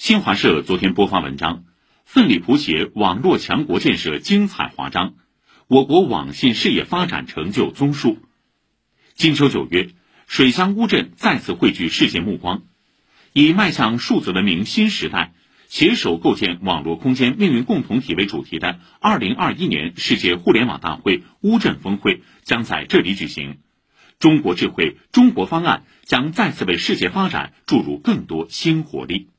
新华社昨天播发文章奋力谱写网络强国建设精彩华章我国网信事业发展成就综述。金秋九月水乡乌镇再次汇聚世界目光以迈向数字文明新时代携手构建网络空间命运共同体为主题的二零二一年世界互联网大会乌镇峰会将在这里举行。中国智慧中国方案将再次为世界发展注入更多新活力。